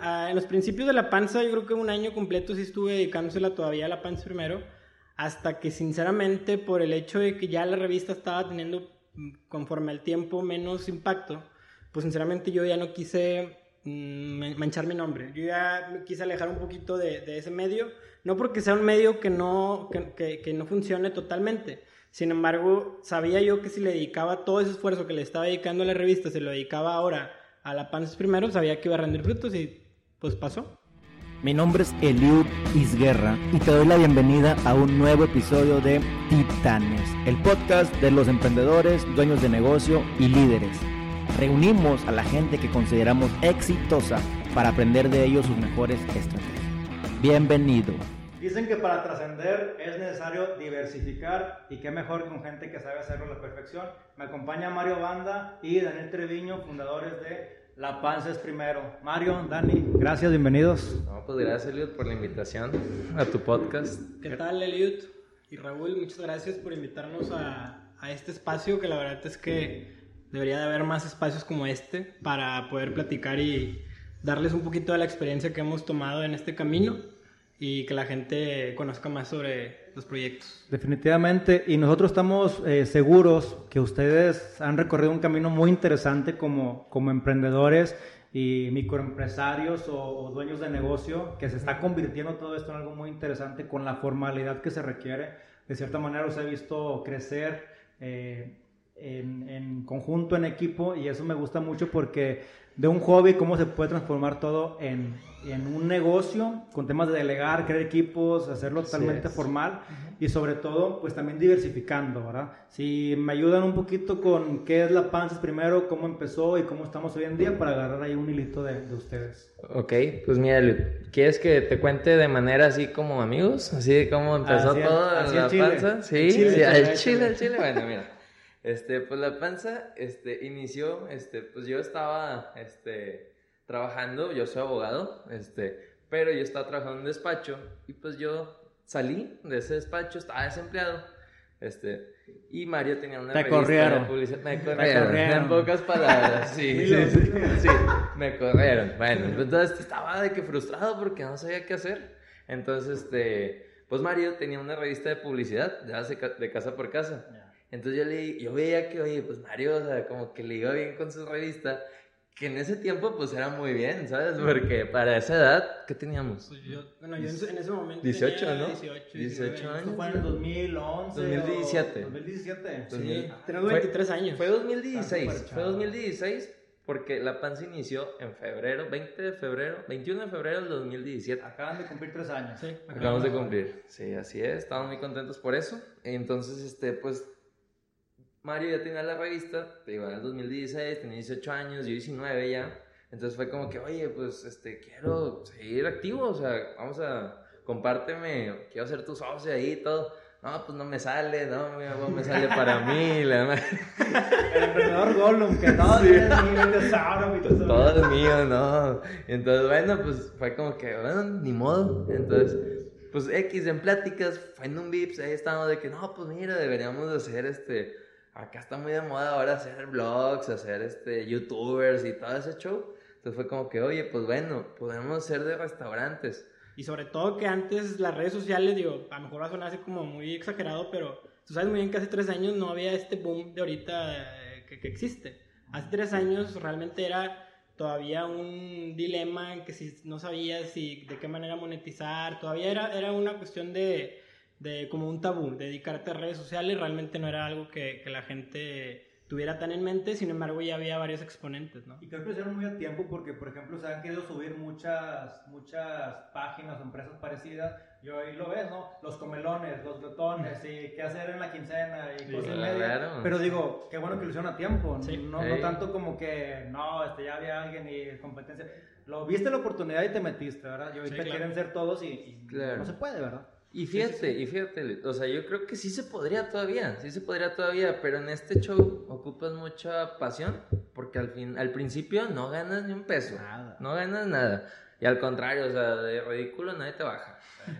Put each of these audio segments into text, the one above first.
Ah, en los principios de la panza, yo creo que un año completo sí estuve dedicándosela todavía a la panza primero, hasta que sinceramente por el hecho de que ya la revista estaba teniendo mm, conforme al tiempo menos impacto, pues sinceramente yo ya no quise mm, manchar mi nombre. Yo ya me quise alejar un poquito de, de ese medio, no porque sea un medio que no, que, que, que no funcione totalmente. Sin embargo, sabía yo que si le dedicaba todo ese esfuerzo que le estaba dedicando a la revista, se lo dedicaba ahora a la Panzas primero, sabía que iba a rendir frutos y pues pasó. Mi nombre es Eliud Isguerra y te doy la bienvenida a un nuevo episodio de Titanes, el podcast de los emprendedores, dueños de negocio y líderes. Reunimos a la gente que consideramos exitosa para aprender de ellos sus mejores estrategias. Bienvenido. Dicen que para trascender es necesario diversificar y qué mejor con gente que sabe hacerlo a la perfección. Me acompaña Mario Banda y Daniel Treviño, fundadores de la panza es primero. Mario, Dani, gracias, bienvenidos. No, pues gracias, Eliud, por la invitación a tu podcast. ¿Qué tal, Eliud? Y Raúl, muchas gracias por invitarnos a, a, este espacio, que la verdad es que debería de haber más espacios como este para poder platicar y darles un poquito de la experiencia que hemos tomado en este camino y que la gente conozca más sobre los proyectos. Definitivamente, y nosotros estamos eh, seguros que ustedes han recorrido un camino muy interesante como, como emprendedores y microempresarios o, o, dueños de negocio, que se está convirtiendo todo esto en algo muy interesante con la formalidad que se requiere. De cierta manera os he visto crecer eh, en, en conjunto, en equipo, y eso me gusta mucho porque de un hobby, cómo se puede transformar todo en, en un negocio, con temas de delegar, crear equipos, hacerlo totalmente formal y sobre todo, pues también diversificando, ¿verdad? Si me ayudan un poquito con qué es la Panzas primero, cómo empezó y cómo estamos hoy en día para agarrar ahí un hilito de, de ustedes. Ok, pues mira, ¿quieres que te cuente de manera así como amigos? Así como empezó así todo así la panza. Sí, Chile, sí, Chile, el Chile. Bueno, mira. Este, pues la panza, este, inició, este, pues yo estaba, este, trabajando, yo soy abogado, este, pero yo estaba trabajando en un despacho y pues yo salí de ese despacho, estaba desempleado, este, y Mario tenía una Te corrieron. de publicidad, me corrieron, corrieron. en pocas palabras, sí, sí, sí, sí, me corrieron, bueno, entonces estaba de que frustrado porque no sabía qué hacer, entonces, este, pues Mario tenía una revista de publicidad, de, casa por casa. Entonces yo, le, yo veía que, oye, pues Mario, o sea, como que le iba bien con su revista, que en ese tiempo pues era muy bien, ¿sabes? Porque para esa edad, ¿qué teníamos? Pues yo, bueno, yo en, en ese momento 18, tenía ¿no? 18, 18 años. Esto fue en el 2011. 2017. 2017. Sí, tenemos 23 años. Fue 2016, fue 2016 porque la panza inició en febrero, 20 de febrero, 21 de febrero del 2017. Acaban de cumplir tres años. Sí, acabamos de cumplir. Sí, así es, estamos muy contentos por eso. Entonces, este, pues Mario ya tenía la revista, te digo, en el 2016, tenía 18 años, yo 19 ya. Entonces fue como que, oye, pues, este, quiero seguir activo, o sea, vamos a, compárteme, quiero ser tu socio ahí y todo. No, pues no me sale, no, no me sale para mí. La... El emprendedor Gollum, que todo sí. es mío, tesoro, tesoro. Todo es mío, no. Entonces, bueno, pues fue como que, bueno, ni modo. Entonces, pues X en pláticas, fue en un VIPS, ahí estábamos de que, no, pues mira, deberíamos de hacer este acá está muy de moda ahora hacer vlogs, hacer este, youtubers y todo ese show. Entonces fue como que, oye, pues bueno, podemos ser de restaurantes. Y sobre todo que antes las redes sociales, digo, a lo mejor va a sonar así como muy exagerado, pero tú sabes muy bien que hace tres años no había este boom de ahorita eh, que, que existe. Hace tres años realmente era todavía un dilema en que si no sabías si de qué manera monetizar, todavía era, era una cuestión de, de como un tabú, dedicarte a redes sociales realmente no era algo que, que, la gente tuviera tan en mente, sin embargo ya había varios exponentes, ¿no? Y creo que lo hicieron muy a tiempo porque, por ejemplo, se han querido subir muchas, muchas páginas o empresas parecidas y hoy lo ves, ¿no? Los comelones, los glotones y qué hacer en la quincena y cosas sí, media. Claro. Pero digo, qué bueno que lo hicieron a tiempo, sí. no, no, tanto como que, no, este, ya había alguien y competencia. Lo viste la oportunidad y te metiste, ¿verdad? Y ahorita sí, claro. quieren ser todos y, y claro. no se puede, ¿verdad? Y fíjate, sí, sí, sí. y fíjate, o sea, yo creo que sí se podría todavía, sí se podría todavía, pero en este show ocupas mucha pasión, porque al fin, al principio no ganas ni un peso, nada. no ganas nada, y al contrario, o sea, de ridículo nadie te baja.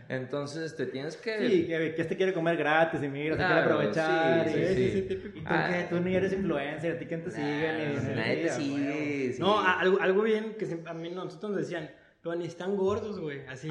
Entonces te tienes que... Sí, que, que este quiere comer gratis y mira, claro, se quiere aprovechar. Sí, y, sí, sí. Y tú, ah, que, tú ni eres influencer, a ti quién te sigue. Nah, ni, nadie te sigue. No, algo, algo bien que a mí nosotros nos decían, pero ni están gordos, güey, así.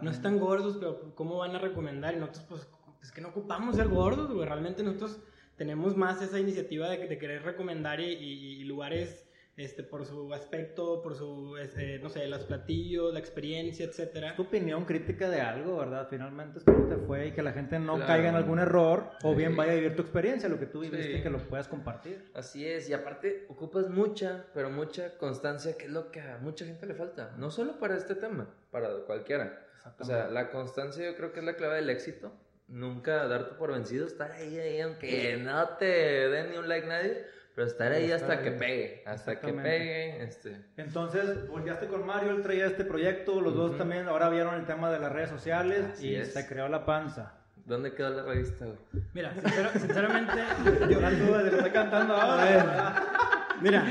no están gordos, pero ¿cómo van a recomendar? Y nosotros, pues, es que no ocupamos ser gordos, güey. Realmente nosotros tenemos más esa iniciativa de, de querer recomendar y lugares este, por su aspecto, por su, este, no sé, los platillos, la experiencia, etcétera. tu opinión crítica de algo, ¿verdad? Finalmente es como te fue y que la gente no caiga en algún error o bien vaya a vivir tu experiencia, lo que tú viviste, que lo puedas compartir. Así es, y aparte ocupas mucha, pero mucha constancia, que es lo que a mucha gente le falta, no solo para este tema, para cualquiera. O sea, la constancia yo creo que es la clave del éxito. Nunca darte por vencido, estar ahí, ahí, aunque no te den ni un like nadie pero estar ahí hasta que pegue, hasta que pegue. Este. Entonces, volteaste con Mario, él traía este proyecto, los dos también ahora vieron el tema de las redes sociales y se creó la panza. ¿Dónde quedó la revista, güey? Mira, sinceramente, yo la tuve de lo que está cantando ahora. Mira,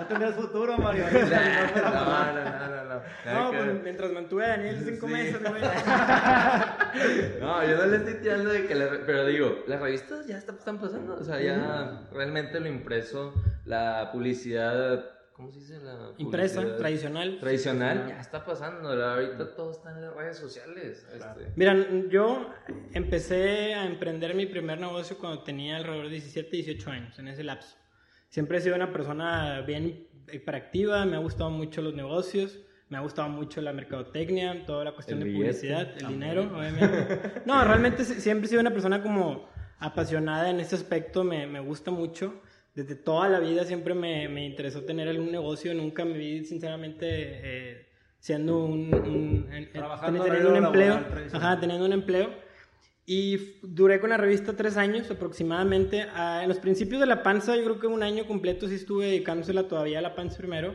no tendrías futuro, Mario. no, no, no, no. No, pues mientras mantuve a Daniel cinco meses, güey. no, yo no le estoy tirando de que Pero digo, las revistas ya están pasando. O sea, ya realmente lo impreso, la publicidad... ¿Cómo se dice? La Impresa, tradicional. Tradicional, ya está pasando. Ahorita todo está en las redes sociales. Este. Mira, yo empecé a emprender mi primer negocio cuando tenía alrededor de 17, 18 años, en ese lapso. Siempre he sido una persona bien hiperactiva, me ha gustado mucho los negocios. Me ha gustado mucho la mercadotecnia, toda la cuestión de publicidad, el dinero, obviamente. No, realmente siempre he sido una persona como apasionada en ese aspecto, me, me gusta mucho. Desde toda la vida siempre me, me, interesó tener algún negocio, nunca me vi sinceramente eh, siendo un, un teniendo un empleo, ajá, teniendo un empleo. Y duré con la revista tres años aproximadamente. Ah, en los principios de la panza, yo creo que un año completo sí estuve dedicándosela todavía a la panza primero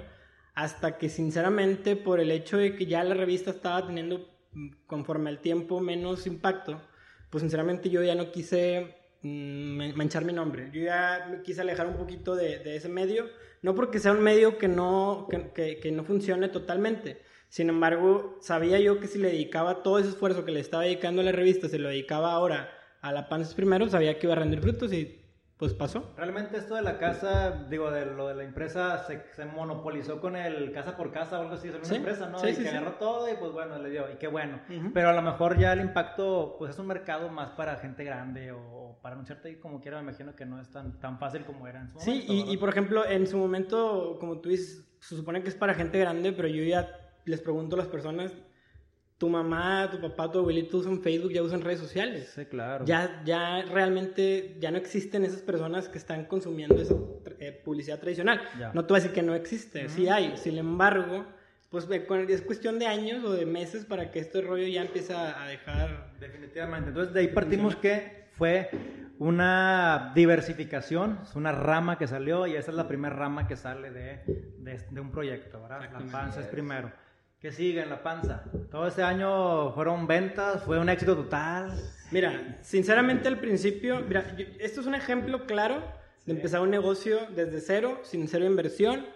hasta que sinceramente por el hecho de que ya la revista estaba teniendo mm, conforme al tiempo menos impacto, pues sinceramente yo ya no quise mm, manchar mi nombre. Yo ya me quise alejar un poquito de, ese medio, no porque sea un medio que no, que, que, no funcione totalmente. Sin embargo, sabía yo que si le dedicaba todo ese esfuerzo que le estaba dedicando a la revista, se lo dedicaba ahora a la Panzas primero, sabía que iba a rendir frutos y pues pasó. Realmente esto de la casa, digo, de lo de la empresa se, se monopolizó con el casa por casa o algo así, es una empresa, ¿no? y que agarró todo y pues bueno, le dio, y qué bueno. Pero a lo mejor ya el impacto, pues es un mercado más para gente grande o, para anunciarte como quiera, me imagino que no es tan, tan fácil como era en su momento. Sí, y, y, por ejemplo, en su momento, como tú dices, se supone que es para gente grande, pero yo ya les pregunto a las personas, tu mamá, tu papá, tu abuelito usan Facebook, ya usan redes sociales. Sí, claro. Ya, ya realmente, ya no existen esas personas que están consumiendo esa eh, publicidad tradicional. No te voy a decir que no existe, sí hay. Sin embargo, pues es cuestión de años o de meses para que este rollo ya empiece a dejar... Definitivamente. Entonces, de ahí partimos que fue una diversificación, es una rama que salió y esa es la primera rama que sale de, de, un proyecto, ¿verdad? La panza es primero. ¿Qué sigue en la panza? Todo este año fueron ventas, fue un éxito total. Mira, sinceramente al principio, mira, esto es un ejemplo claro de empezar un negocio desde cero, sin cero inversión.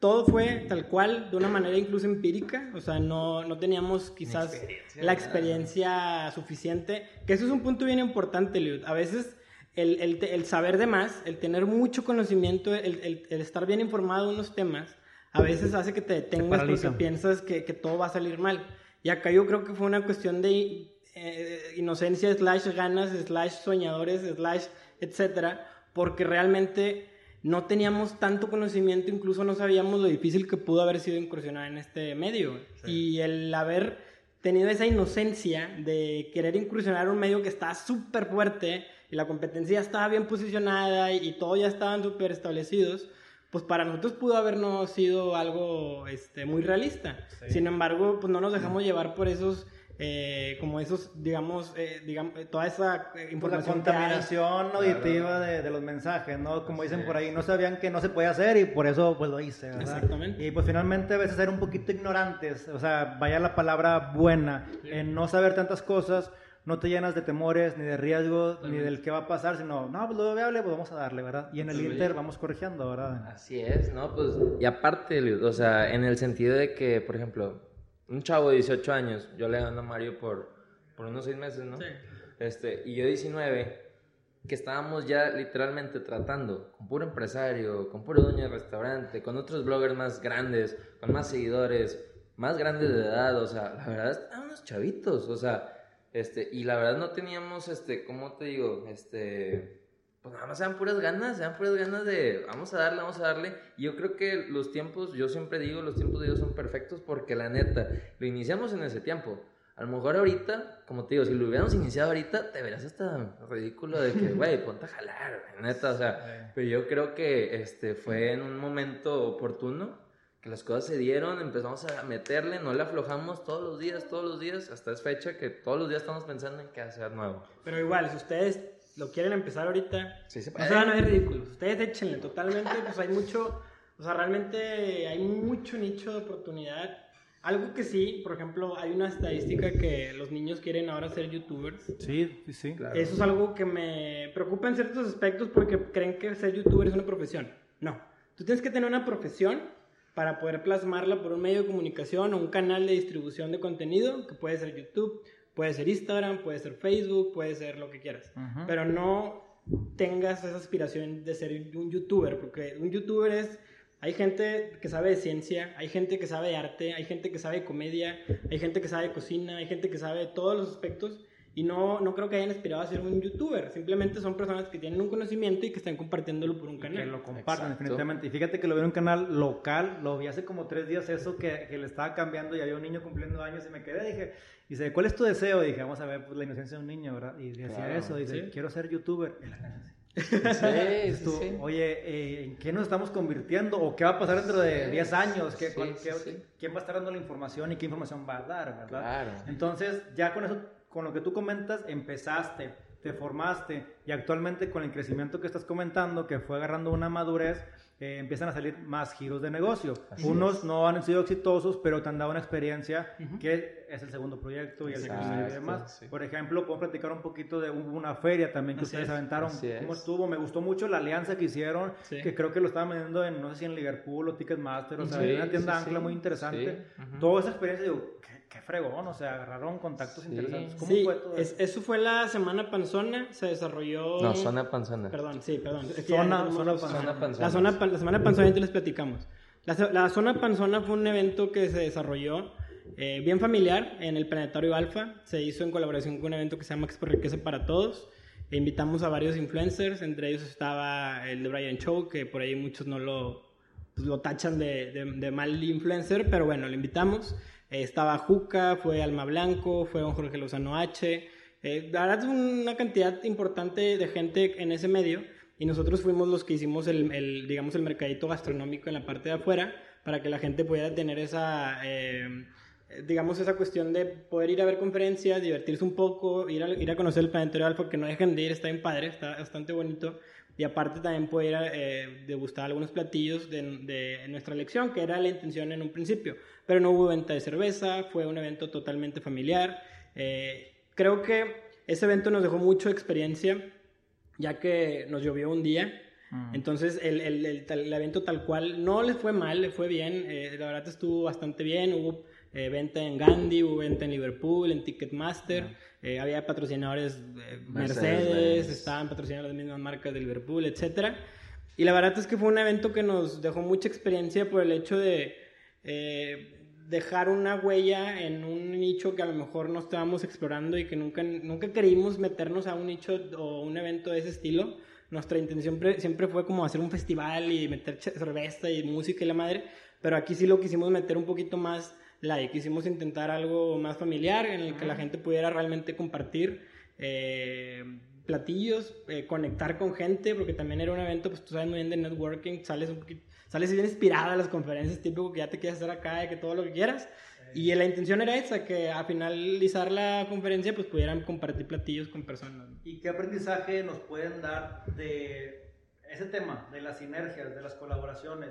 Todo fue tal cual, de una manera incluso empírica, o sea, no, no teníamos quizás la experiencia suficiente, que eso es un punto bien importante, Liud. A veces el, el, el, saber de más, el tener mucho conocimiento, el, el estar bien informado de unos temas, a veces hace que te detengas porque piensas que, que, todo va a salir mal. Y acá yo creo que fue una cuestión de eh, inocencia, slash ganas, slash soñadores, slash etcétera, porque realmente no teníamos tanto conocimiento, incluso no sabíamos lo difícil que pudo haber sido incursionar en este medio. Y el haber tenido esa inocencia de querer incursionar en un medio que está súper fuerte y la competencia estaba bien posicionada y, y todo ya estaban súper establecidos, pues para nosotros pudo habernos sido algo este, muy realista. Sin embargo, pues no nos dejamos llevar por esos, eh, como esos, digamos, eh, digamos toda esa eh, información. la contaminación auditiva de, de, los mensajes, ¿no? Como dicen por ahí, no sabían que no se podía hacer y por eso pues lo hice, ¿verdad? Exactamente. Y pues finalmente a veces ser un poquito ignorantes, o sea, vaya la palabra buena, en no saber tantas cosas no te llenas de temores, ni de riesgos, ni del qué va a pasar, sino, no, pues lo viable, pues vamos a darle, ¿verdad? Y en el pues Inter vamos corrigiendo, ¿verdad? Así es, ¿no? Pues, y aparte, o sea, en el sentido de que, por ejemplo, un chavo de 18 años, yo le dando a Mario por, por unos 6 meses, ¿no? Sí. Este, y yo 19, que estábamos ya literalmente tratando con puro empresario, con puro dueño de restaurante, con otros bloggers más grandes, con más seguidores, más grandes de edad, o sea, la verdad, estaban unos chavitos, o sea, este, y la verdad no teníamos, este, ¿cómo te digo? Este, pues nada más sean puras ganas, sean puras ganas de, vamos a darle, vamos a darle. Y yo creo que los tiempos, yo siempre digo, los tiempos de Dios son perfectos porque la neta, lo iniciamos en ese tiempo. A lo mejor ahorita, como te digo, si lo hubiéramos iniciado ahorita, te verás hasta ridículo de que, güey, ponte a jalar, neta, o sea, pero yo creo que este fue en un momento oportuno que las cosas se dieron, empezamos a meterle, no le aflojamos todos los días, todos los días, hasta es fecha que todos los días estamos pensando en qué hacer nuevo. Pero igual, si ustedes lo quieren empezar ahorita, Sí, se no se van a ver ridículos. Ustedes échenle totalmente, pues hay mucho, o sea, realmente hay mucho nicho de oportunidad. Algo que sí, por ejemplo, hay una estadística que los niños quieren ahora ser youtubers. Sí, sí, sí. Claro. Eso es algo que me preocupa en ciertos aspectos porque creen que ser youtuber es una profesión. No, tú tienes que tener una profesión para poder plasmarla por un medio de comunicación o un canal de distribución de contenido, que puede ser YouTube, puede ser Instagram, puede ser Facebook, puede ser lo que quieras. Pero no tengas esa aspiración de ser un youtuber, porque un youtuber es... Hay gente que sabe de ciencia, hay gente que sabe de arte, hay gente que sabe de comedia, hay gente que sabe de cocina, hay gente que sabe de todos los aspectos y no, no creo que hayan aspirado a ser un youtuber. Simplemente son personas que tienen un conocimiento y que están compartiéndolo por un Que canal. lo compartan Exacto. definitivamente. Y fíjate que lo vi en un canal local, lo vi hace como tres días eso que, que le estaba cambiando y había un niño cumpliendo años y me quedé, dije, dice, ¿cuál es tu deseo? Y dije, vamos a ver pues, la inocencia de un niño, ¿verdad? Y decía Claro, eso, dice, sí. quiero ser youtuber. Y sí. Sí, tú, sí. Oye, eh, ¿en qué nos estamos convirtiendo? ¿O qué va a pasar dentro de Sí, 10 años? ¿Qué, sí, cuál- sí, qué- sí. ¿Quién va a estar dando la información y qué información va a dar, verdad? Claro. Entonces, ya con eso, con lo que tú comentas, empezaste, te formaste y actualmente con el crecimiento que estás comentando, que fue agarrando una madurez, eh, empiezan a salir más giros de negocio. Así Unos no han sido exitosos, pero te han dado una experiencia Ujú. que es el segundo proyecto y el Exacto, tercero y demás. sí. Por ejemplo, puedo platicar un poquito de una feria también que Así ustedes es, aventaron. ¿Cómo es. estuvo? Me gustó mucho la alianza que hicieron, Sí. que creo que lo estaban vendiendo en, no sé si en Liverpool o Ticketmaster, o sea, Sí, en una tienda ancla muy interesante. Sí, ujú. Toda esa experiencia, digo, qué, qué fregón, o sea, agarraron contactos Sí. interesantes. ¿Cómo Sí, fue todo es- eso? eso fue la semana panzona, se desarrolló... No, zona panzona. Perdón, sí, perdón. Es que Zona- zona panzona. Zona panzona. La, zona, la semana panzona ya te les platicamos. La, la zona panzona fue un evento que se desarrolló eh, bien familiar en el Planetario Alfa. Se hizo en colaboración con un evento que se llama Expo Riqueza para Todos. E invitamos a varios influencers, entre ellos estaba el de Brian Show, que por ahí muchos no lo, pues, lo tachan de, de- de mal influencer, pero bueno, lo invitamos. Estaba Juca, fue Alma Blanco, fue don Jorge Lozano H. Eh, la una cantidad importante de gente en ese medio y nosotros fuimos los que hicimos el, digamos, el mercadito gastronómico en la parte de afuera para que la gente pudiera tener esa, eh, digamos, esa cuestión de poder ir a ver conferencias, divertirse un poco, ir a, ir a conocer el planetario alfa, que no dejen de ir, está bien padre, está bastante bonito. Y aparte también poder eh, degustar algunos platillos de, de nuestra elección, que era la intención en un principio. Pero no hubo venta de cerveza, fue un evento totalmente familiar. Eh, creo que ese evento nos dejó mucha experiencia, ya que nos llovió un día. Mm. Entonces el, el, el evento tal cual no le fue mal, le fue bien, eh, la verdad estuvo bastante bien, hubo eh, venta en Gandhi, hubo venta en Liverpool, en Ticketmaster, eh, había patrocinadores eh, Mercedes, Mercedes. estaban patrocinando las mismas marcas de Liverpool, etcétera. Y la verdad es que fue un evento que nos dejó mucha experiencia por el hecho de eh, dejar una huella en un nicho que a lo mejor no estábamos explorando y que nunca, nunca queríamos meternos a un nicho o un evento de ese estilo. Nuestra intención pre- siempre fue como hacer un festival y meter cerveza y música y la madre, pero aquí sí lo quisimos meter un poquito más light, quisimos intentar algo más familiar en el que la gente pudiera realmente compartir eh, platillos, eh, conectar con gente, porque también era un evento, pues tú sabes muy bien de networking, sales un poquito, sales bien inspirada a las conferencias, típico que ya te quieres hacer acá, de que todo lo que quieras. Y la intención era esa, que a finalizar la conferencia pues pudieran compartir platillos con personas. ¿Y qué aprendizaje nos pueden dar de ese tema, de las sinergias, de las colaboraciones?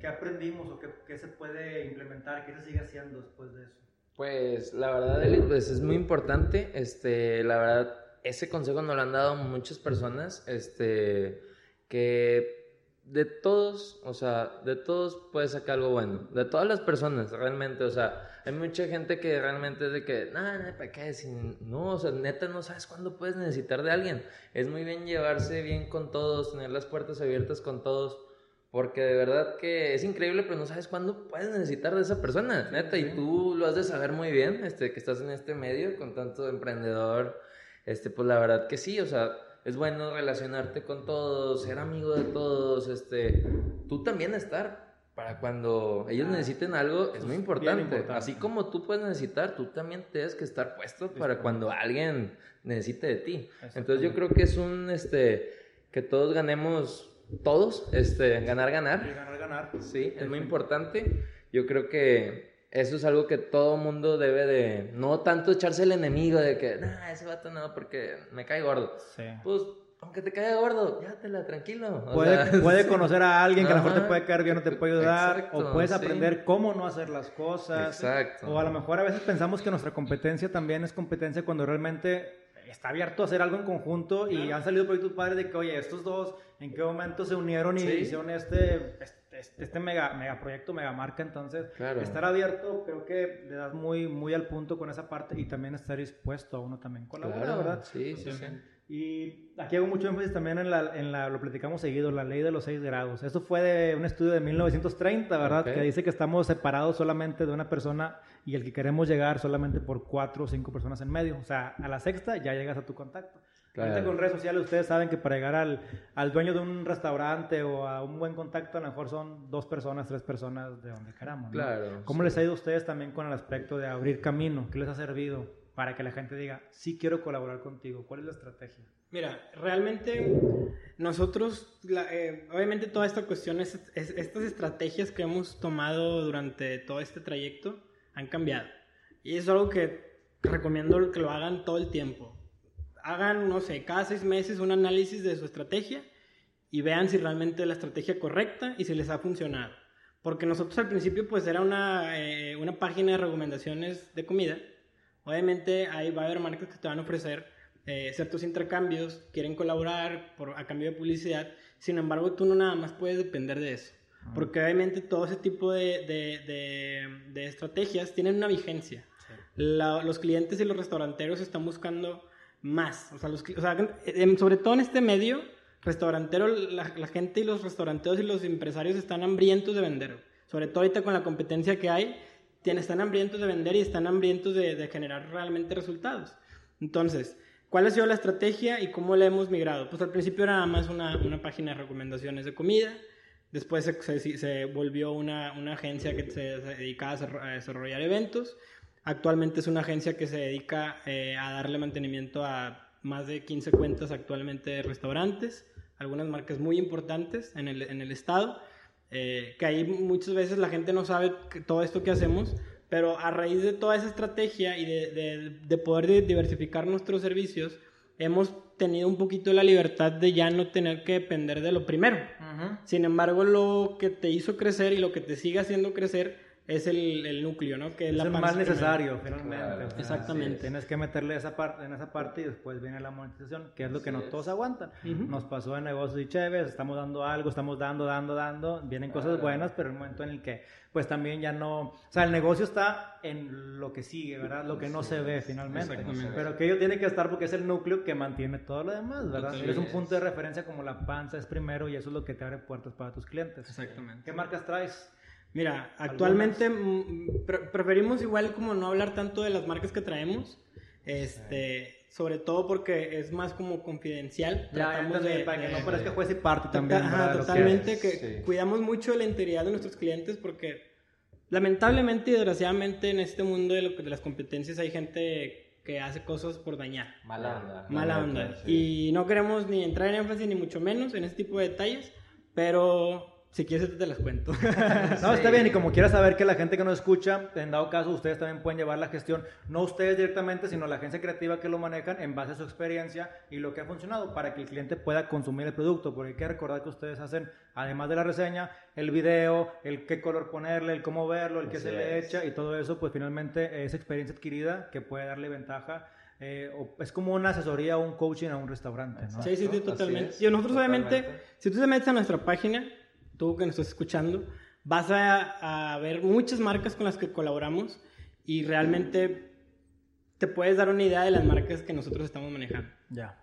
¿Qué aprendimos o qué, qué se puede implementar? ¿Qué se sigue haciendo después de eso? Pues la verdad, pues es muy importante. Este, la verdad, ese consejo nos lo han dado muchas personas. Este, que de todos, o sea, de todos puedes sacar algo bueno. De todas las personas, realmente. O sea, hay mucha gente que realmente es de que, no, no, ¿para qué? Si no, o sea, neta, no sabes cuándo puedes necesitar de alguien. Es muy bien llevarse bien con todos, tener las puertas abiertas con todos. Porque de verdad que es increíble, pero no sabes cuándo puedes necesitar de esa persona, neta. Y tú lo has de saber muy bien, este, que estás en este medio con tanto emprendedor. Este, pues la verdad que sí, o sea, es bueno relacionarte con todos, ser amigo de todos, este, tú también estar para cuando ellos necesiten algo es muy importante. Así como tú puedes necesitar, tú también tienes que estar puesto para cuando alguien necesite de ti. Entonces yo creo que es un, este, que todos ganemos todos, este, ganar, ganar. ganar, ganar. Sí, es muy importante. Yo creo que eso es algo que todo mundo debe de, no tanto echarse el enemigo de que, nah, ese vato no, porque me cae gordo. Sí. Pues, aunque te caiga gordo, la tranquilo. puede, puede conocer a alguien que a lo mejor te puede caer bien, no te puede ayudar, o puedes aprender cómo no hacer las cosas. Exacto. O a lo mejor a veces pensamos que nuestra competencia también es competencia cuando realmente está abierto a hacer algo en conjunto y han salido proyectos padres de que, oye, estos dos, ¿en qué momento se unieron y hicieron este, este, este, mega, mega proyecto, mega marca? Entonces, estar abierto creo que le das muy, muy al punto con esa parte y también estar dispuesto a uno también colaborar, ¿verdad? Sí, sí, sí. Y aquí hago mucho énfasis también en la, en la, lo platicamos seguido, la ley de los seis grados. Esto fue de un estudio de 1930, ¿verdad? Que dice que estamos separados solamente de una persona y el que queremos llegar solamente por cuatro o cinco personas en medio. O sea, a la sexta ya llegas a tu contacto. Ahorita con redes sociales ustedes saben que para llegar al, al, dueño de un restaurante o a un buen contacto a lo mejor son dos personas, tres personas de donde queramos. Claro. ¿Cómo les ha ido a ustedes también con el aspecto de abrir camino? ¿Qué les ha servido? para que la gente diga, sí quiero colaborar contigo? ¿Cuál es la estrategia? Mira, realmente nosotros, eh, obviamente toda esta cuestión, es, estas estrategias que hemos tomado durante todo este trayecto han cambiado. Y es algo que recomiendo que lo hagan todo el tiempo. Hagan, no sé, cada seis meses un análisis de su estrategia y vean si realmente es la estrategia correcta y si les ha funcionado. Porque nosotros al principio pues era una, eh, una página de recomendaciones de comida. Obviamente ahí va a haber marcas que te van a ofrecer eh, ciertos intercambios, quieren colaborar por, a cambio de publicidad, sin embargo tú no nada más puedes depender de eso, porque obviamente todo ese tipo de, de, de, estrategias tienen una vigencia. los clientes y los restauranteros están buscando más, o sea, sobre todo en este medio restaurantero, la, gente y los restauranteros y los empresarios están hambrientos de vender, sobre todo ahorita con la competencia que hay, están hambrientos de vender y están hambrientos de, generar realmente resultados. Entonces, ¿cuál ha sido la estrategia y cómo la hemos migrado? Pues al principio era nada más una, una página de recomendaciones de comida, después se, se, volvió una, una, agencia que se, dedicaba a desarrollar eventos, actualmente es una agencia que se dedica eh, a darle mantenimiento a más de 15 cuentas actualmente de restaurantes, algunas marcas muy importantes en el, en el estado eh, que ahí muchas veces la gente no sabe todo esto que hacemos, pero a raíz de toda esa estrategia y de, de, poder diversificar nuestros servicios, hemos tenido un poquito la libertad de ya no tener que depender de lo primero. Sin embargo, lo que te hizo crecer y lo que te sigue haciendo crecer es el, el núcleo, ¿no? Que es, la el más necesario, finalmente. Exactamente. Tienes que meterle esa parte, en esa parte y después viene la monetización, que es lo que no todos aguantan. Nos pasó en negocios y chéves, estamos dando algo, estamos dando, dando, dando, vienen cosas buenas, pero el momento en el que, pues también ya no, o sea, el negocio está en lo que sigue, ¿verdad? Lo que no se ve finalmente. Pero que ello tiene que estar porque es el núcleo que mantiene todo lo demás, ¿verdad? Es un punto de referencia como la panza es primero y eso es lo que te abre puertas para tus clientes. Exactamente. ¿Qué marcas traes? Mira, actualmente mm, preferimos igual como no hablar tanto de las marcas que traemos, este, sobre todo porque es más como confidencial. Tratamos de, para que no parezca juez y parte también. Ajá, totalmente, que, cuidamos mucho de la integridad de nuestros clientes porque lamentablemente y desgraciadamente en este mundo de, lo, de las competencias hay gente que hace cosas por dañar. Mala onda. Mala onda. Y no queremos ni entrar en énfasis ni mucho menos en este tipo de detalles, pero si quieres, te las cuento. no, está bien. Y como quieras saber que la gente que nos escucha, en dado caso, ustedes también pueden llevar la gestión, no ustedes directamente, sino la agencia creativa que lo manejan en base a su experiencia y lo que ha funcionado para que el cliente pueda consumir el producto. Porque hay que recordar que ustedes hacen, además de la reseña, el video, el qué color ponerle, el cómo verlo, el qué se le echa y todo eso, pues finalmente es experiencia adquirida que puede darle ventaja. Eh, es como una asesoría o un coaching a un restaurante. ¿no? Sí, sí, sí, totalmente. Y nosotros, obviamente, si tú te metes a nuestra página, tú que nos estás escuchando, vas a, ver muchas marcas con las que colaboramos y realmente te puedes dar una idea de las marcas que nosotros estamos manejando. Ya.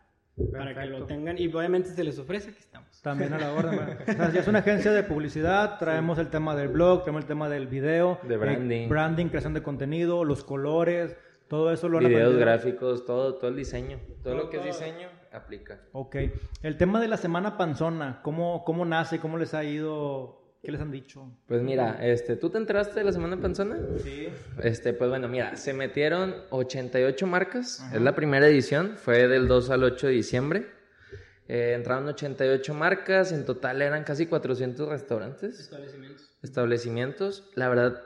para que lo tengan y obviamente se les ofrece, aquí estamos. También a la orden. o sea, si es una agencia de publicidad, traemos el tema del blog, traemos el tema del video, De branding. eh, branding, creación de contenido, los colores, todo eso lo Videos gráficos, todo, todo el diseño. Todo Todo, lo que es todo. diseño aplica. Ok. El tema de la semana panzona, ¿cómo, cómo nace? ¿Cómo les ha ido? ¿Qué les han dicho? Pues mira, este, ¿tú te enteraste de la semana panzona? Sí. Este, pues bueno, mira, se metieron 88 marcas. Es la primera edición, fue del 2 al 8 de diciembre. Eh, entraron 88 marcas, en total eran casi 400 restaurantes, Establecimientos. establecimientos. La verdad,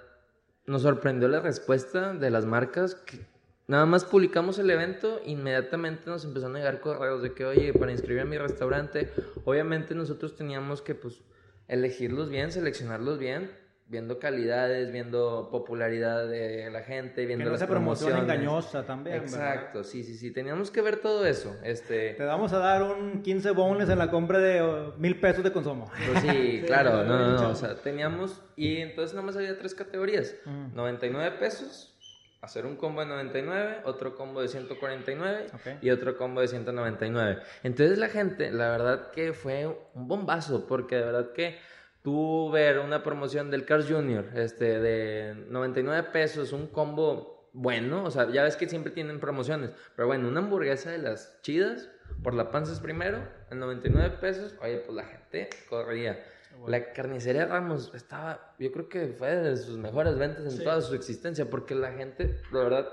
nos sorprendió la respuesta de las marcas. Que nada más publicamos el evento, inmediatamente nos empezaron a llegar correos de que, oye, para inscribir a mi restaurante, obviamente nosotros teníamos que, pues, elegirlos bien, seleccionarlos bien, viendo calidades, viendo popularidad de la gente, Que viendo no las sea promoción engañosa también. ¿verdad? Exacto, sí, sí, sí, teníamos que ver todo eso. Este, Te vamos a dar un 15 bonus en la compra de oh, mil pesos de consumo. Pues sí, claro, Sí, no, no, no, chavo. o sea, teníamos, y entonces nada más había tres categorías, Mm. 99 pesos, hacer un combo de 99, otro combo de 149 Ok. y otro combo de 199. Entonces la gente, la verdad que fue un bombazo, porque de verdad que tú ver una promoción del Cars Junior, este, de 99 pesos, un combo bueno, o sea, ya ves que siempre tienen promociones, pero bueno, una hamburguesa de las chidas, por la panza es primero, en 99 pesos, oye, pues la gente corría. La carnicería Ramos estaba, yo creo que fue de sus mejores ventas en Sí. toda su existencia, porque la gente, la verdad,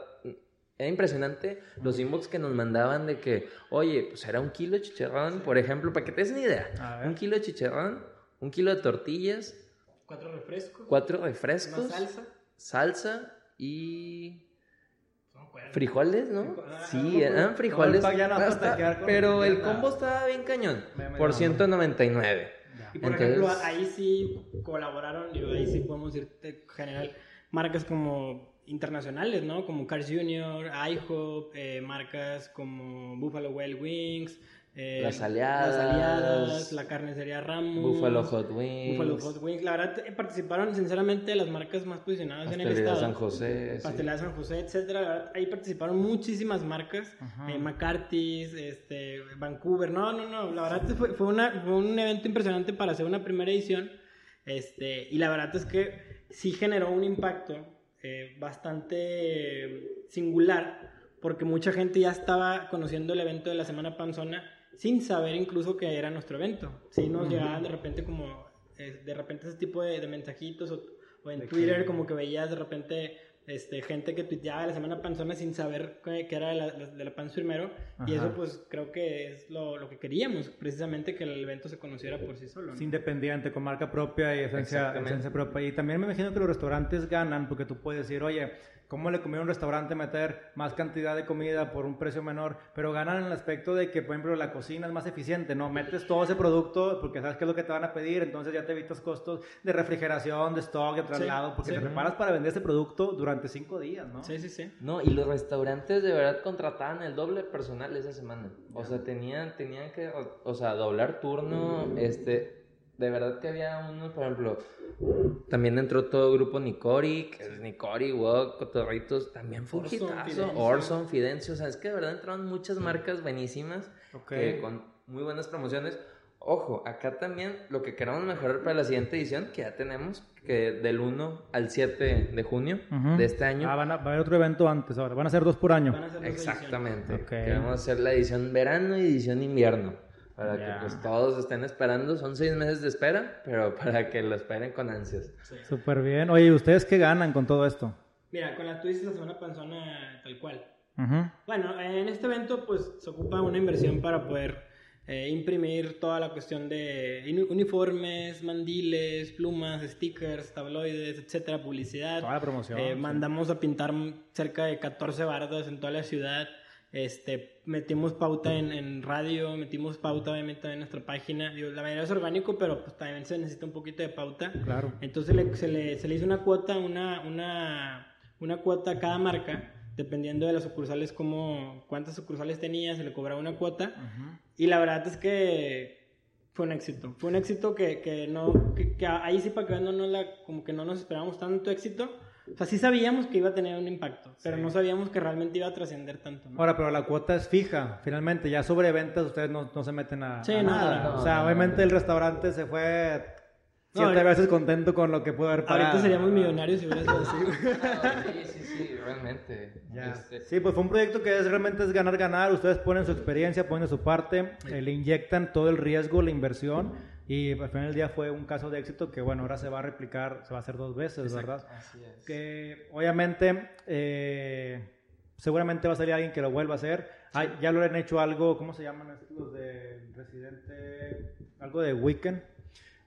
era impresionante los inbox que nos mandaban de que, oye, pues era un kilo de chicharrón, por ejemplo, para que te des una idea. Un kilo de chicharrón, un kilo de tortillas, Cuatro refrescos. cuatro Una refrescos, salsa. salsa y No frijoles, ¿no? Ah, Sí, eran no, frijoles. no pero el combo estaba bien cañón. Me- me- Por no. 199. Y por Entonces- ejemplo, ahí sí colaboraron, digo, ahí sí podemos decir en general, marcas como internacionales, ¿no? Como Cars Junior, IHOP, eh, marcas como Buffalo Wild Wings, eh, Las Aliadas, Las Aliadas, la carnicería Ramos, Buffalo Hot Wings. Buffalo Hot Wings. La verdad, eh, participaron sinceramente las marcas más posicionadas en el estado. San José. sí. Pastelería San José, etcétera. La verdad, ahí participaron muchísimas marcas. Eh, McCarthy's, este, Vancouver. No, no, no. La verdad fue, fue, una, fue un evento impresionante para hacer una primera edición. Este, y la verdad es que sí generó un impacto eh, bastante singular. Porque mucha gente ya estaba conociendo el evento de la Semana Panzona sin saber incluso que era nuestro evento. Sí nos llegaban de repente como, eh, de repente ese tipo de, de mensajitos o, o en De Twitter que- como que veías de repente este, gente que tuiteaba la semana panzona sin saber que, que era de la, de la panza primero. Y eso pues creo que es lo, lo que queríamos, precisamente que el evento se conociera por sí solo. ¿no? Es independiente, con marca propia y esencia, esencia propia. Y también me imagino que los restaurantes ganan porque tú puedes decir, oye, ¿cómo le conviene a un restaurante meter más cantidad de comida por un precio menor? Pero ganan en el aspecto de que, por ejemplo, la cocina es más eficiente, ¿no? Metes todo ese producto porque sabes qué es lo que te van a pedir, entonces ya te evitas costos de refrigeración, de stock, de traslado, porque sí. te preparas para vender ese producto durante cinco días, ¿no? Sí, sí, sí. No, y los restaurantes de verdad contrataban el doble de personal esa semana. O sea, tenían, tenían que, o sea, doblar turno, este, de verdad que había unos, por ejemplo, también entró todo grupo Nicori, que es Nicori, Wok, Cotorritos, también fue Orson. Fidencio. Orson, Fidencio, o sea, es que de verdad entraron muchas marcas buenísimas, que con muy buenas promociones. Ojo, acá también lo que queremos mejorar para la siguiente edición, que ya tenemos, que del 1 al 7 de junio de este año. Ah, van a, va a haber otro evento antes ahora, van a ser dos por año. Van a ser dos ediciones. Exactamente. Ok. Queremos hacer la edición verano y edición invierno. Para que pues todos estén esperando. Son seis meses de espera, pero para que lo esperen con ansias. Sí. Súper bien. Oye, ¿y ustedes qué ganan con todo esto? Mira, con la tú dices la semana panzona tal cual. Ujú. Bueno, en este evento pues se ocupa una inversión para poder eh, imprimir toda la cuestión de uni- uniformes, mandiles, plumas, stickers, tabloides, etcétera, publicidad. Toda la promoción. Eh, sí. mandamos a pintar cerca de 14 bardas en toda la ciudad. Este, metimos pauta en, en radio, metimos pauta obviamente en nuestra página. Digo, la mayoría es orgánico, pero pues también se necesita un poquito de pauta. Claro. Entonces le- se, le, se le hizo una cuota, una, una, una cuota a cada marca, dependiendo de las sucursales, como, cuántas sucursales tenía, se le cobraba una cuota. Y la verdad es que fue un éxito. Fue un éxito que, que no, que, que ahí sí para que vean, no, no la, como que no nos esperábamos tanto éxito, O sea, sí sabíamos que iba a tener un impacto, pero no sabíamos que realmente iba a trascender tanto. ¿no? Ahora, pero la cuota es fija, finalmente. Ya sobre ventas ustedes no, no se meten a, Sí, a no, nada. no, o sea, no, obviamente el restaurante se fue siete ahorita- veces contento con lo que pudo haber pagado. Ahorita seríamos millonarios si hubiera sido así. sí, sí, sí, realmente. Ya. Este, Sí, pues fue un proyecto que es, realmente es ganar, ganar. Ustedes ponen su experiencia, ponen de su parte, eh, le inyectan todo el riesgo, la inversión. Y al final del día fue un caso de éxito que, bueno, ahora se va a replicar, se va a hacer dos veces, ¿verdad? Así es. Que obviamente, eh, seguramente va a salir alguien que lo vuelva a hacer. Ah, ya lo han hecho algo, ¿cómo se llaman estos los de Residente? Algo de Weekend.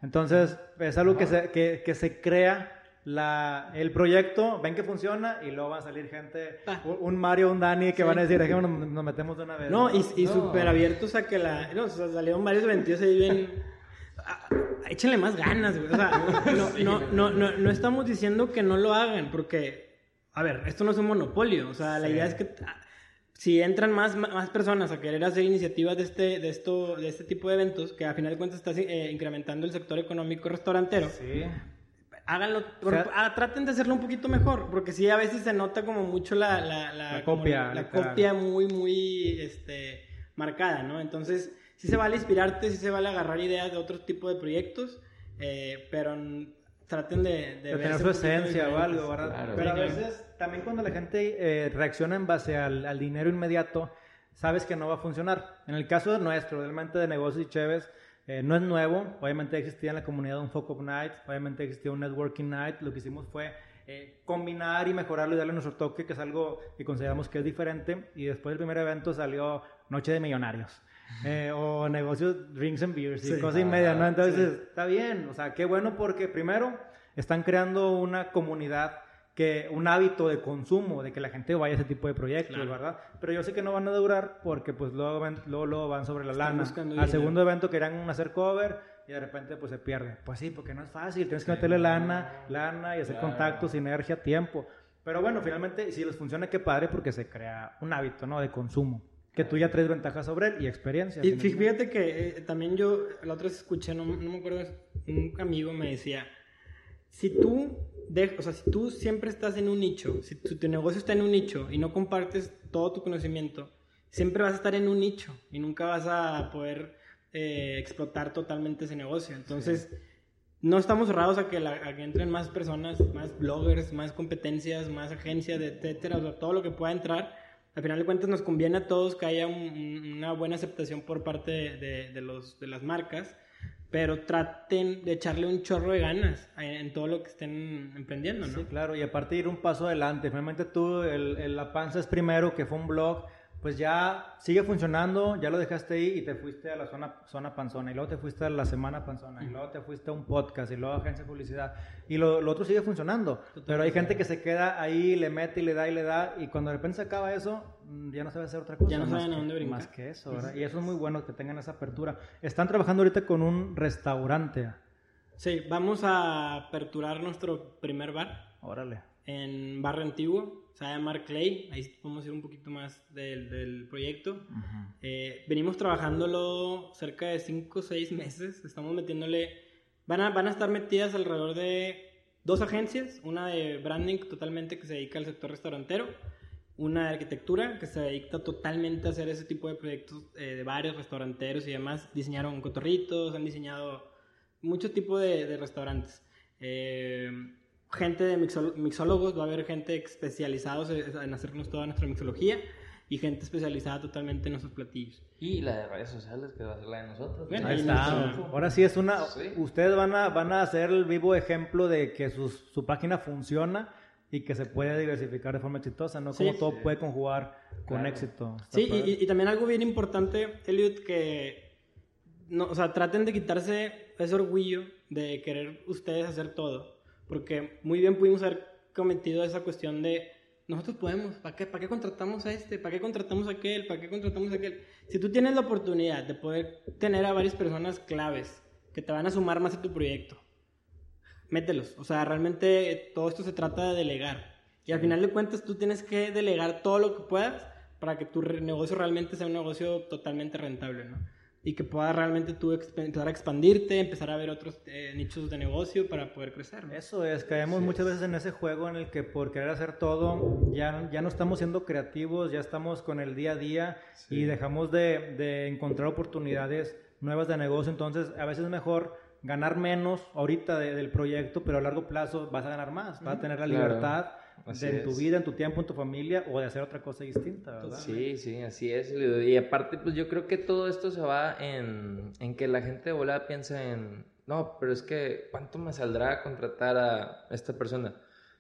Entonces, es algo que se, que, que se crea la, el proyecto, ven que funciona y luego va a salir gente, Ah. un, Mario, un Dani, que Sí. van a decir, "Dejémonos, nos, nos metemos de una vez. No, y, y No. súper abiertos a que la. No, o sea, salieron varios eventos ahí bien. Échenle más ganas, güey. O sea, no, no, no, no, no estamos diciendo que no lo hagan, porque, a ver, esto no es un monopolio. O sea, la idea es que ah, si entran más, más personas a querer hacer iniciativas de este, de esto, de este tipo de eventos, que a final de cuentas está eh, incrementando el sector económico restaurantero, Sí. háganlo, por- O sea- ah, traten de hacerlo un poquito mejor, porque sí, a veces se nota como mucho la, la, La como copia, la copia muy, muy este, marcada, ¿no? Entonces, sí se vale inspirarte, sí se vale agarrar ideas de otro tipo de proyectos, eh, pero traten de, de, de tener su esencia o algo, ¿verdad? Claro. Pero a veces también cuando la gente eh, reacciona en base al, al dinero inmediato, sabes que no va a funcionar. En el caso nuestro, realmente de negocios y Chévez, eh, no es nuevo. Obviamente existía en la comunidad un Focus Night, obviamente existía un Networking Night. Lo que hicimos fue eh, combinar y mejorarlo y darle nuestro toque, que es algo que consideramos que es diferente. Y después del primer evento salió Noche de Millonarios. Eh, o negocios drinks and beers y Sí. cosas y media, ¿no? Entonces, está bien, o sea, qué bueno porque primero están creando una comunidad que un hábito de consumo, de que la gente vaya a ese tipo de proyectos, Claro. ¿verdad? Pero yo sé que no van a durar porque pues luego van, luego, luego van sobre la Están lana. Al segundo evento querían hacer cover y de repente pues se pierde. Pues sí, porque no es fácil, tienes que meterle lana, lana y hacer Claro. contactos, sinergia, tiempo. Pero bueno, finalmente si les funciona qué padre porque se crea un hábito, ¿no? De consumo. Que tú ya traes ventajas sobre él y experiencia. Y fíjate que eh, también yo la otra vez escuché, no, no me acuerdo, un amigo me decía, si tú, de- o sea, si tú siempre estás en un nicho, si tu, tu negocio está en un nicho y no compartes todo tu conocimiento, siempre vas a estar en un nicho y nunca vas a poder eh, explotar totalmente ese negocio. Entonces, no estamos cerrados a que, la- a que entren más personas, más bloggers, más competencias, más agencias, etcétera, o sea, todo lo que pueda entrar. Al final de cuentas nos conviene a todos que haya un- un- una buena aceptación por parte de, de- de los, de las marcas, pero traten de echarle un chorro de ganas en, en todo lo que estén emprendiendo, ¿no? Sí, claro, y aparte ir un paso adelante. Finalmente tú, el, el La Panza es primero, que fue un blog, pues ya sigue funcionando, ya lo dejaste ahí y te fuiste a la zona, zona panzona, y luego te fuiste a la semana panzona, y luego te fuiste a un podcast, y luego a agencia de publicidad, y lo, lo otro sigue funcionando. Pero hay gente que se queda ahí, le mete y le da y le da, y cuando de repente se acaba eso, mm, ya no sabe hacer otra cosa. Ya no saben a dónde brincar. Más que eso, ¿verdad? Y eso es muy bueno que tengan esa apertura. Están trabajando ahorita con un restaurante. Sí, vamos a aperturar nuestro primer bar Órale. En Barrio Antiguo, se va a llamar Clay, ahí podemos ir un poquito más del, del proyecto. Eh, venimos trabajándolo cerca de 5 o 6 meses. Estamos metiéndole. Van a, van a estar metidas alrededor de dos agencias: una de branding totalmente que se dedica al sector restaurantero, una de arquitectura que se dedica totalmente a hacer ese tipo de proyectos eh, de bares, restauranteros y demás. Diseñaron cotorritos, han diseñado mucho tipo de, de restaurantes. Eh, gente de mixolo- mixólogos, va a haber gente especializados en en hacernos toda nuestra mixología y gente especializada totalmente en nuestros platillos. Y la de redes sociales, que va a ser la de nosotros. Bueno, Ahí está. Ahora sí es una. Sí. Ustedes van a, van a ser el vivo ejemplo de que sus- su página funciona y que se puede diversificar de forma exitosa, ¿no? Como Sí. todo puede conjugar con Claro. éxito. Está Sí, y, y también algo bien importante, Elliot, que no, o sea, traten de quitarse ese orgullo de querer ustedes hacer todo, porque muy bien pudimos haber cometido esa cuestión de nosotros podemos, ¿para qué, ¿para qué contratamos a este? ¿Para qué contratamos a aquel? ¿Para qué contratamos a aquel? Si tú tienes la oportunidad de poder tener a varias personas claves que te van a sumar más a tu proyecto, mételos. O sea, realmente todo esto se trata de delegar. Y al final de cuentas tú tienes que delegar todo lo que puedas para que tu negocio realmente sea un negocio totalmente rentable, ¿no? Y que puedas realmente tú empezar a expandirte, empezar a ver otros eh, nichos de negocio para poder crecer. Eso es, caemos muchas veces en ese juego en el que por querer hacer todo ya, ya no estamos siendo creativos, ya estamos con el día a día y dejamos de, de, encontrar oportunidades nuevas de negocio, entonces a veces es mejor ganar menos ahorita del proyecto, pero a largo plazo vas a ganar más, vas a tener la libertad de en tu vida, en tu tiempo, en tu familia o de hacer otra cosa distinta, ¿verdad? Sí, sí, así es. Y aparte, pues yo creo que todo esto se va en, en que la gente de volada piensa en, no, pero es que, ¿cuánto me saldrá contratar a esta persona?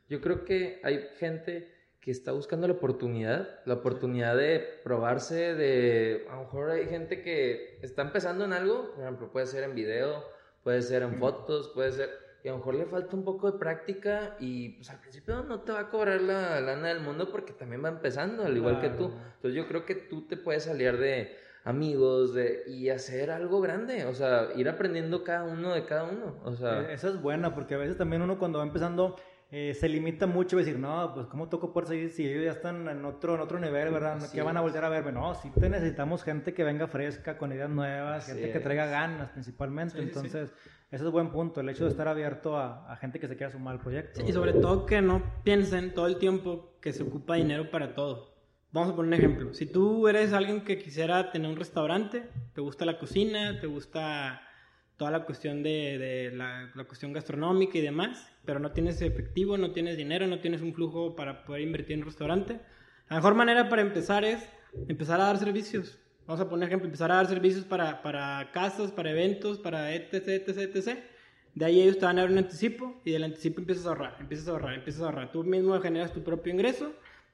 Yo creo que hay gente que está buscando la oportunidad, la oportunidad de probarse, de, a lo mejor hay gente que está empezando en algo, por ejemplo, puede ser en video, puede ser en fotos, puede ser y a lo mejor le falta un poco de práctica y pues al principio no te va a cobrar la lana del mundo porque también va empezando, al igual que tú. Entonces yo creo que tú te puedes salir de amigos de, y hacer algo grande, o sea, ir aprendiendo cada uno de cada uno. O sea, e-, esa es buena porque a veces también uno cuando va empezando eh, se limita mucho a decir, no, pues cómo toco por seguir si ellos ya están en otro, en otro nivel, ¿verdad? ¿Qué van a volver a verme? No, sí te necesitamos gente que venga fresca, con ideas nuevas, gente que traiga ganas principalmente. Entonces, ese es buen punto, el hecho de estar abierto a, a gente que se quiera sumar al proyecto. y sobre todo que no piensen todo el tiempo que se ocupa dinero para todo. Vamos a poner un ejemplo. Si tú eres alguien que quisiera tener un restaurante, te gusta la cocina, te gusta toda la cuestión de, de la, la, cuestión gastronómica y demás, pero no tienes efectivo, no tienes dinero, no tienes un flujo para poder invertir en un restaurante, la mejor manera para empezar es empezar a dar servicios. Vamos a poner ejemplo, empezar a dar servicios para, para casas, para eventos, para etc, etc, etc. De ahí ellos te van a dar un anticipo y del anticipo empiezas a ahorrar, empiezas a ahorrar, empiezas a ahorrar. Tú mismo generas tu propio ingreso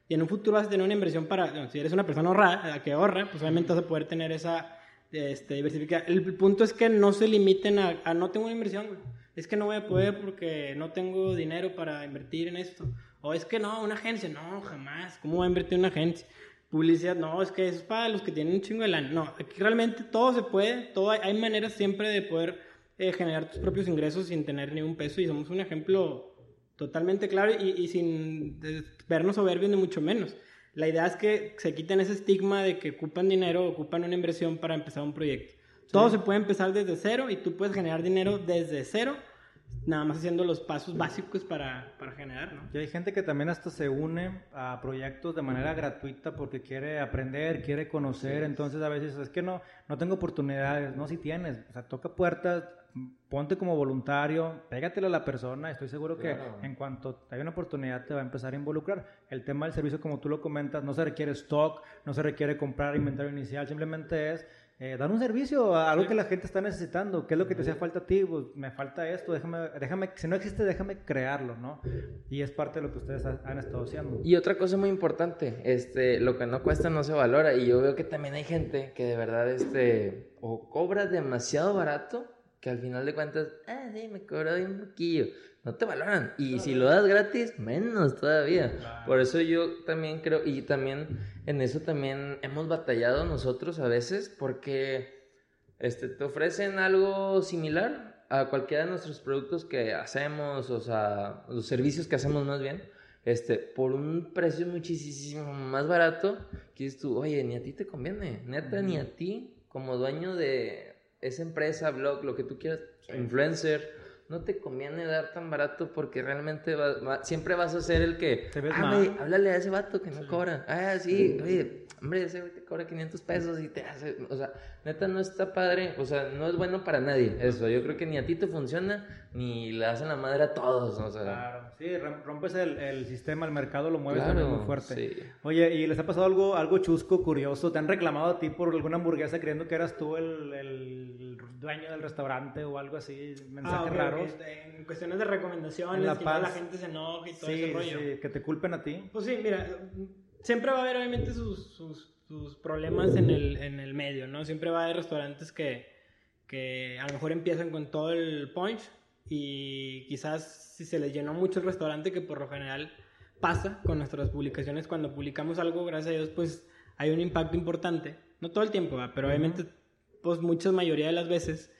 y en un futuro vas a tener una inversión para, si eres una persona ahorrada, que ahorra, pues obviamente vas a poder tener esa este, diversificar. El punto es que no se limiten a, no tengo una inversión, Es que no voy a poder porque no tengo dinero para invertir en esto. O es que no, una agencia, no, jamás. ¿Cómo voy a invertir una agencia? Publicidad, no, es que eso es para los que tienen un chingo de lana. No, aquí realmente todo se puede, todo hay, maneras siempre de poder eh, generar tus propios ingresos sin tener ni un peso y somos un ejemplo totalmente claro y, y sin vernos soberbios ni mucho menos. La idea es que se quiten ese estigma de que ocupan dinero, ocupan una inversión para empezar un proyecto. Todo se puede empezar desde cero y tú puedes generar dinero desde cero, nada más haciendo los pasos básicos para, para generar, ¿no? Y hay gente que también hasta se une a proyectos de manera gratuita porque quiere aprender, quiere conocer, entonces a veces es que no, no tengo oportunidades, no, si tienes, o sea, toca puertas, ponte como voluntario, pégatelo a la persona, estoy seguro que en cuanto haya una oportunidad te va a empezar a involucrar. El tema del servicio, como tú lo comentas, no se requiere stock, no se requiere comprar inventario inicial, simplemente es eh, dar un servicio a algo que la gente está necesitando. ¿Qué es lo que te hacía falta a ti? Pues, me falta esto, déjame, déjame, si no existe, déjame crearlo, ¿no? Y es parte de lo que ustedes han estado haciendo. Y otra cosa muy importante, este, lo que no cuesta no se valora. Y yo veo que también hay gente que de verdad, este, o cobra demasiado barato que al final de cuentas, ah, sí, me cobró un poquillo. No te valoran. Y si lo das gratis, menos todavía. Por eso yo también creo, y también en eso también hemos batallado nosotros a veces, porque este, te ofrecen algo similar a cualquiera de nuestros productos que hacemos, o sea, los servicios que hacemos más bien, este, por un precio muchísimo más barato, que dices tú, oye, ni a ti te conviene, neta, ni a ti, como dueño de, esa empresa, blog, lo que tú quieras, influencer, no te conviene dar tan barato porque realmente siempre vas a ser el que, ¿Te ves ah, háblale a ese vato que no cobra. Ah, sí, oye, hombre, ese güey te cobra 500 pesos y te hace, o sea, neta no está padre, o sea, no es bueno para nadie eso. Yo creo que ni a ti te funciona, ni le hacen la madre a todos, o sea. Claro, sí, rompes el, el sistema, el mercado lo mueves también muy fuerte. Oye, ¿y les ha pasado algo, algo chusco, curioso? ¿Te han reclamado a ti por alguna hamburguesa creyendo que eras tú el, el dueño del restaurante o algo así? Mensajes ah, raros. En cuestiones de recomendaciones, la que la gente se enoja y todo ese rollo. Sí, que te culpen a ti. Pues sí, mira, siempre va a haber obviamente sus, sus, sus problemas en el, en el medio, ¿no? Siempre va a haber restaurantes que, que a lo mejor empiezan con todo el punch y quizás si se les llenó mucho el restaurante, que por lo general pasa con nuestras publicaciones, cuando publicamos algo, gracias a Dios, pues hay un impacto importante. No todo el tiempo, pero obviamente, pues muchas mayoría de las veces,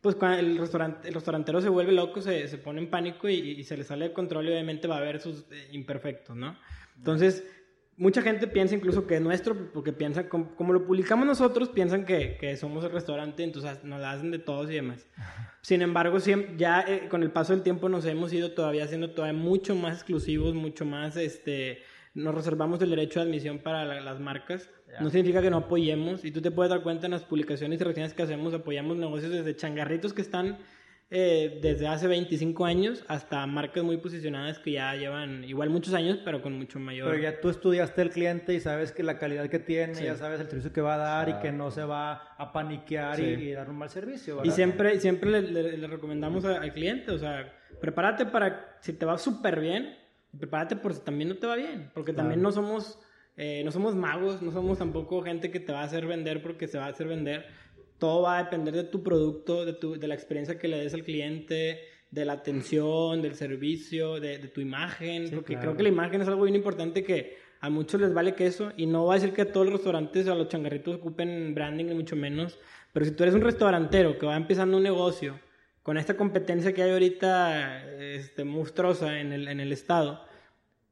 pues cuando el, restaurante, el restaurantero se vuelve loco, se, se pone en pánico y, se le sale de control y obviamente va a haber sus eh, imperfectos, ¿no? Entonces mucha gente piensa incluso que es nuestro, porque piensa, como, como lo publicamos nosotros, piensan que, que, somos el restaurante, entonces nos la hacen de todos y demás. Sin embargo, siempre, ya eh, con el paso del tiempo nos hemos ido todavía haciendo todavía mucho más exclusivos, mucho más, este, nos reservamos el derecho de admisión para las marcas. No significa que no apoyemos, y tú te puedes dar cuenta en las publicaciones y reseñas que hacemos, apoyamos negocios desde changarritos que están eh, desde hace 25 años hasta marcas muy posicionadas que ya llevan igual muchos años, pero con mucho mayor. Pero ya tú estudiaste el cliente y sabes que la calidad que tiene, ya sabes el servicio que va a dar y que no se va a paniquear y, dar un mal servicio. Y siempre, siempre le, recomendamos al cliente, o sea, prepárate para si te va súper bien, prepárate por si también no te va bien, porque también no somos. Eh, no somos magos, no somos tampoco gente que te va a hacer vender porque se va a hacer vender. Todo va a depender de tu producto, de, tu, de la experiencia que le des al cliente, de la atención, del servicio, de, tu imagen, porque creo que la imagen es algo bien importante que a muchos les vale que eso, y no va a decir que a todos los restaurantes o a los changarritos ocupen branding, ni mucho menos, pero si tú eres un restaurantero que va empezando un negocio, con esta competencia que hay ahorita este, monstruosa en el, en el estado,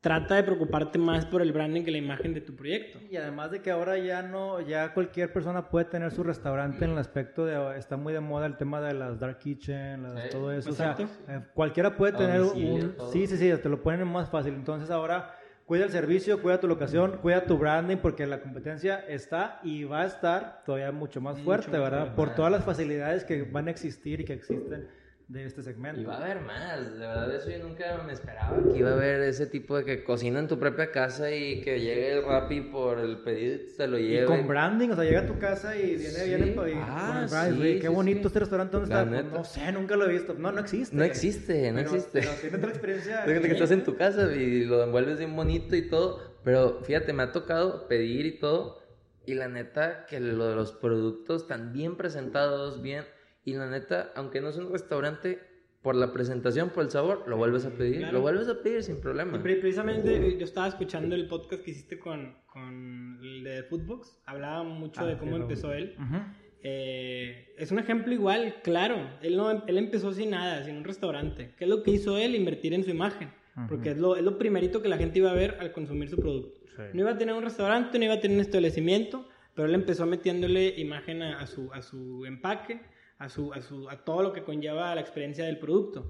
trata de preocuparte más por el branding que la imagen de tu proyecto. Y además de que ahora ya no, ya cualquier persona puede tener su restaurante en el aspecto de, está muy de moda el tema de las dark kitchen, todo eso. O sea, eh, cualquiera puede tener un, sí, sí, sí, te lo ponen más fácil. Entonces ahora cuida el servicio, cuida tu locación, cuida tu branding, porque la competencia está y va a estar todavía mucho más fuerte, ¿verdad? Por todas las facilidades que van a existir y que existen de este segmento. Y va a haber más, de verdad eso yo nunca me esperaba que iba a haber ese tipo de que cocina en tu propia casa y que llegue el Rappi por el pedido y te lo lleve. Y con branding, o sea, llega a tu casa y viene, viene ah, sí, qué bonito este restaurante, ¿dónde está? Pues, no sé, nunca lo he visto. No, no existe. No existe, no existe. Pero tiene otra experiencia. que estás en tu casa y lo envuelves bien bonito y todo, pero fíjate, me ha tocado pedir y todo y la neta que lo de los productos están bien presentados, bien y la neta, aunque no es un restaurante, por la presentación, por el sabor, lo vuelves a pedir. Lo vuelves a pedir sin problema. Y precisamente yo estaba escuchando el podcast que hiciste con, con el de Foodbox. Hablaba mucho de ah, cómo empezó él. Eh, es un ejemplo igual, claro. Él, no, él empezó sin nada, sin un restaurante. ¿Qué es lo que hizo él? Invertir en su imagen. Porque es lo, es lo primerito que la gente iba a ver al consumir su producto. No iba a tener un restaurante, no iba a tener un establecimiento, pero él empezó metiéndole imagen a, a su, a su empaque a, su, a, su, a todo lo que conlleva la experiencia del producto.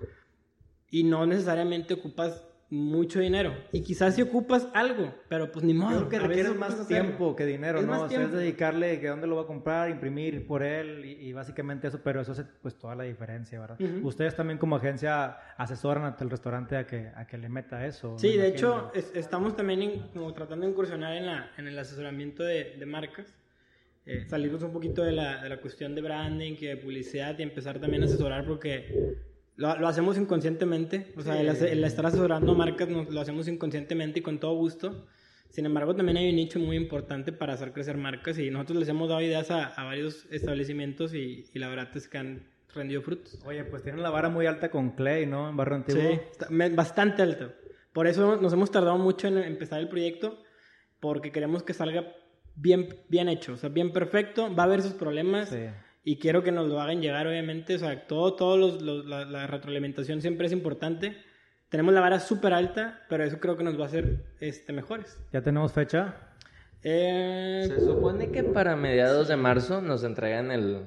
Y no necesariamente ocupas mucho dinero. Y quizás si ocupas algo, pero pues ni modo. Creo que requiere más tiempo que dinero, ¿no? o sea, es dedicarle que dónde lo va a comprar, imprimir por él y, básicamente eso, pero eso es pues toda la diferencia, ¿verdad? Ustedes también como agencia asesoran el restaurante a que, a que le meta eso. Sí, de hecho, estamos también como tratando de incursionar en, la, en el asesoramiento de, de marcas eh, salirnos un poquito de la, de la, cuestión de branding, y de publicidad y empezar también a asesorar porque lo, lo hacemos inconscientemente. O sea, el, estar asesorando marcas lo hacemos inconscientemente y con todo gusto. Sin embargo, también hay un nicho muy importante para hacer crecer marcas y nosotros les hemos dado ideas a, a varios establecimientos y, y, la verdad es que han rendido frutos. Oye, pues tienen la vara muy alta con Clay, ¿no? En Barrio Antiguo. Sí, bastante alta. Por eso nos hemos tardado mucho en empezar el proyecto porque queremos que salga bien, bien hecho, o sea, bien perfecto, va a haber sus problemas y quiero que nos lo hagan llegar, obviamente, o sea, todo, todos los, la, retroalimentación siempre es importante. Tenemos la vara súper alta, pero eso creo que nos va a hacer este, mejores. ¿Ya tenemos fecha? Eh... Se supone que para mediados de marzo nos entregan el,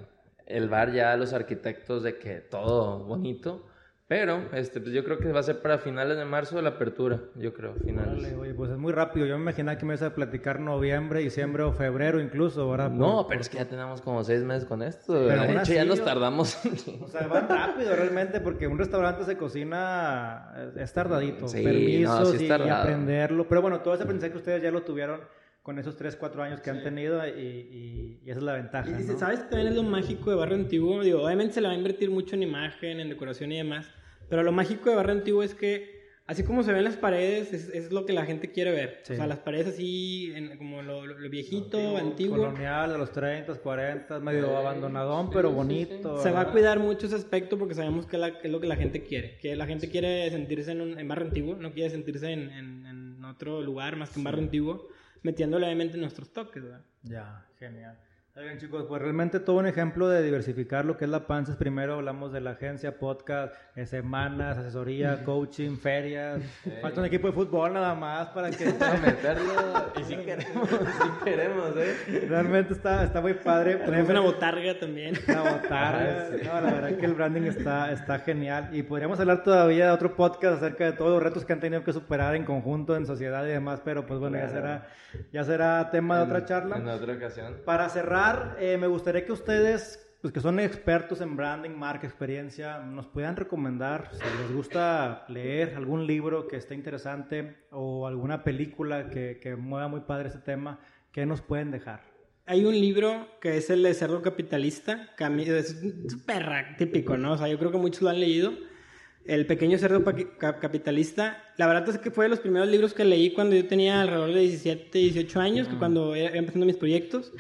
el bar ya a los arquitectos de que todo bonito. Pero este, pues yo creo que va a ser para finales de marzo de la apertura, yo creo, finales. oye, pues es muy rápido. Yo me imaginaba que me ibas a platicar noviembre, diciembre o febrero incluso, ¿verdad? No, pero es que ya tenemos como seis meses con esto. Pero de hecho, ya nos tardamos. o sea, va rápido realmente porque un restaurante se cocina, es tardadito. Sí, Permisos y, aprenderlo. Pero bueno, todo ese aprendizaje que ustedes ya lo tuvieron con esos 3, 4 años que han tenido y, esa es la ventaja. Y, ¿Sabes? También es lo mágico de Barrio Antiguo. Digo, obviamente se le va a invertir mucho en imagen, en decoración y demás. Pero lo mágico de Barrio Antiguo es que, así como se ven las paredes, es, lo que la gente quiere ver. O sea, las paredes así, como lo, viejito, antiguo, Colonial, de los 30, 40, medio abandonadón, pero bonito. Se va a cuidar mucho ese aspecto porque sabemos que, es lo que la gente quiere. Que la gente quiere sentirse en, un, en Barrio Antiguo, no quiere sentirse en, en, otro lugar más que en Barrio Antiguo, metiéndole obviamente nuestros toques, ¿verdad? Ya, genial. Bien, chicos, pues realmente todo un ejemplo de diversificar lo que es la panza. Primero hablamos de la agencia, podcast, eh, semanas, asesoría, coaching, ferias. Falta un equipo de fútbol nada más para que... meterlo y si queremos, si queremos, ¿eh? Realmente está, está muy padre. Tenemos una botarga también. Una botarga. No, la verdad que el branding está, está genial. Y podríamos hablar todavía de otro podcast acerca de todos los retos que han tenido que superar en conjunto, en sociedad y demás, pero pues bueno, ya será, ya será tema de otra charla. En otra ocasión. Para cerrar, eh, me gustaría que ustedes, pues que son expertos en branding, marca, experiencia, nos puedan recomendar, si les gusta leer algún libro que esté interesante o alguna película que, que mueva muy padre ese tema, ¿qué nos pueden dejar? Hay un libro que es el de Cerdo Capitalista, que a mí es súper típico, ¿no? O sea, yo creo que muchos lo han leído. El pequeño cerdo capitalista. La verdad es que fue de los primeros libros que leí cuando yo tenía alrededor de 17, 18 años, que cuando iba empezando mis proyectos